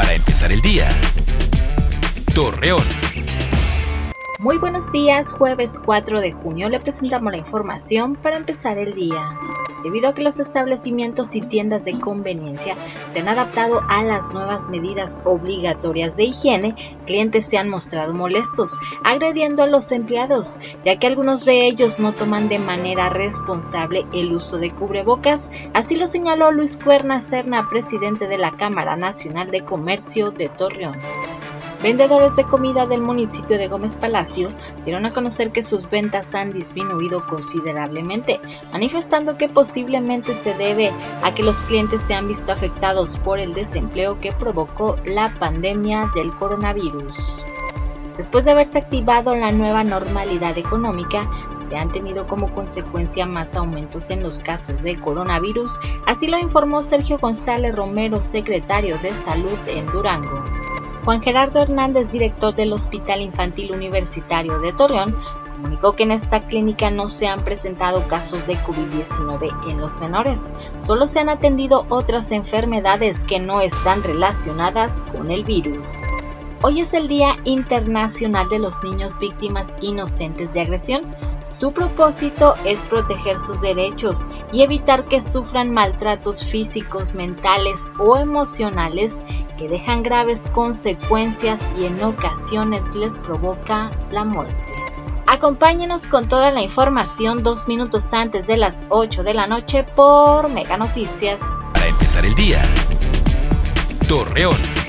para empezar el día. Torreón. Muy buenos días, jueves 4 de junio le presentamos la información para empezar el día. Debido a que los establecimientos y tiendas de conveniencia se han adaptado a las nuevas medidas obligatorias de higiene, clientes se han mostrado molestos, agrediendo a los empleados, ya que algunos de ellos no toman de manera responsable el uso de cubrebocas, así lo señaló Luis Cuerna Serna, presidente de la Cámara Nacional de Comercio de Torreón. Vendedores de comida del municipio de Gómez Palacio dieron a conocer que sus ventas han disminuido considerablemente, manifestando que posiblemente se debe a que los clientes se han visto afectados por el desempleo que provocó la pandemia del coronavirus. Después de haberse activado la nueva normalidad económica, se han tenido como consecuencia más aumentos en los casos de coronavirus, así lo informó Sergio González Romero, secretario de Salud en Durango. Juan Gerardo Hernández, director del Hospital Infantil Universitario de Torreón, comunicó que en esta clínica no se han presentado casos de COVID-19 en los menores, solo se han atendido otras enfermedades que no están relacionadas con el virus. Hoy es el Día Internacional de los Niños Víctimas Inocentes de Agresión. Su propósito es proteger sus derechos y evitar que sufran maltratos físicos, mentales o emocionales que dejan graves consecuencias y en ocasiones les provoca la muerte. Acompáñenos con toda la información dos minutos antes de las 8 de la noche por Mega Noticias. Para empezar el día, Torreón.